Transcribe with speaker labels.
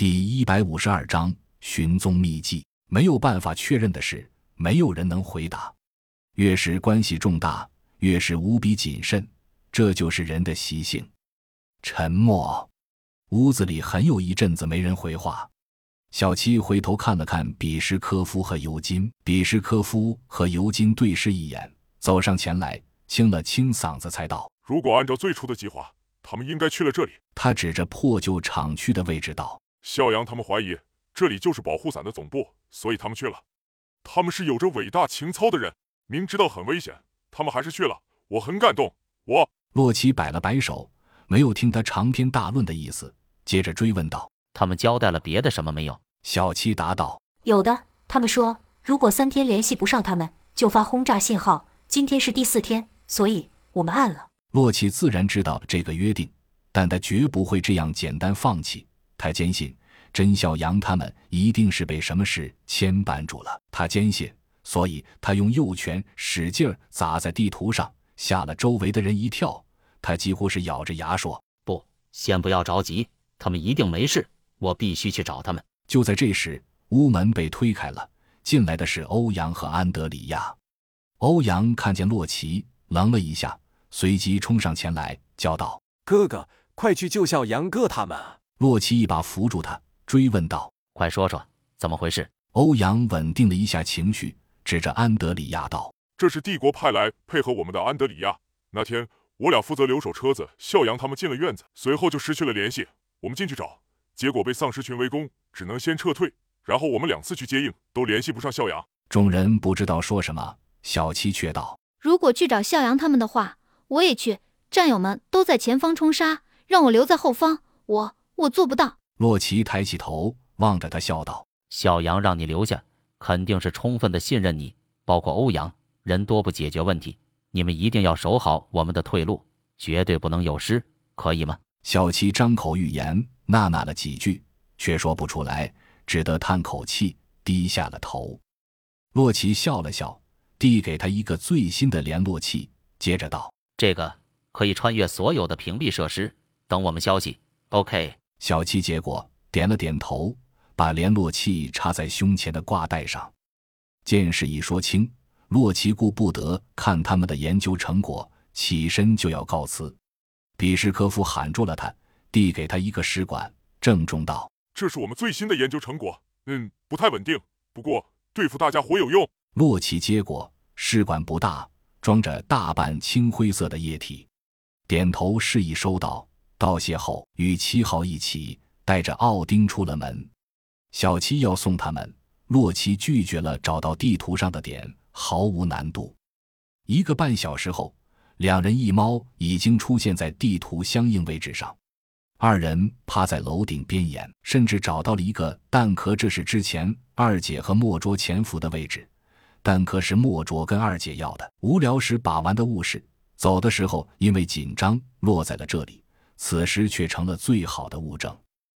Speaker 1: 第一百五十二章寻踪秘籍。没有办法确认的事，没有人能回答。越是关系重大，越是无比谨慎，这就是人的习性。沉默。屋子里很有一阵子没人回话。小七回头看了看比什科夫和尤金，比什科夫和尤金对视一眼，走上前来，清了清嗓子，才道：“
Speaker 2: 如果按照最初的计划，他们应该去了这里。”
Speaker 1: 他指着破旧厂区的位置道：“
Speaker 2: 肖阳他们怀疑这里就是保护伞的总部，所以他们去了。他们是有着伟大情操的人，明知道很危险，他们还是去了。我很感动。”我
Speaker 1: 洛奇摆了摆手，没有听他长篇大论的意思，接着追问道。
Speaker 3: 他们交代了别的什么没有？
Speaker 1: 小七答道：“
Speaker 4: 有的，他们说如果三天联系不上他们，就发轰炸信号。今天是第四天，所以我们按了。”
Speaker 1: 洛奇自然知道这个约定，但他绝不会这样简单放弃。他坚信甄孝阳他们一定是被什么事牵绊住了。他坚信，所以他用右拳使劲砸在地图上，吓了周围的人一跳。他几乎是咬着牙说：“
Speaker 3: 不，先不要着急，他们一定没事。”我必须去找他们。
Speaker 1: 就在这时，屋门被推开了，进来的是欧阳和安德里亚。欧阳看见洛奇，愣了一下，随即冲上前来，叫道：“
Speaker 5: 哥哥，快去救小杨哥他们！”
Speaker 1: 洛奇一把扶住他，追问道：“
Speaker 3: 快说说，怎么回事？”
Speaker 1: 欧阳稳定了一下情绪，指着安德里亚道：“
Speaker 2: 这是帝国派来配合我们的安德里亚。那天我俩负责留守车子，笑阳他们进了院子，随后就失去了联系。我们进去找。”结果被丧尸群围攻，只能先撤退。然后我们两次去接应，都联系不上笑阳。
Speaker 1: 众人不知道说什么。小七却道：“
Speaker 6: 如果去找笑阳他们的话，我也去。战友们都在前方冲杀，让我留在后方，我我做不到。”
Speaker 1: 洛奇抬起头望着他，笑道：“
Speaker 3: 小杨让你留下，肯定是充分的信任你。包括欧阳，人多不解决问题。你们一定要守好我们的退路，绝对不能有失，可以吗？”
Speaker 1: 小七张口欲言。呐呐了几句，却说不出来，只得叹口气，低下了头。洛奇笑了笑，递给他一个最新的联络器，接着道：“
Speaker 3: 这个可以穿越所有的屏蔽设施，等我们消息。”OK。
Speaker 1: 小七结果点了点头，把联络器插在胸前的挂带上。见事已说清，洛奇顾不得看他们的研究成果，起身就要告辞。比什科夫喊住了他。递给他一个试管，郑重道：“
Speaker 2: 这是我们最新的研究成果，嗯，不太稳定，不过对付大家伙有用。”
Speaker 1: 洛奇接过试管，不大，装着大半青灰色的液体，点头示意收到。道谢后，与七号一起带着奥丁出了门。小七要送他们，洛奇拒绝了找到地图上的点，毫无难度。一个半小时后，两人一猫已经出现在地图相应位置上。二人趴在楼顶边沿，甚至找到了一个弹壳，这是之前二姐和莫卓潜伏的位置。弹壳是莫卓跟二姐要的，无聊时把玩的物事，走的时候因为紧张落在了这里，此时却成了最好的物证。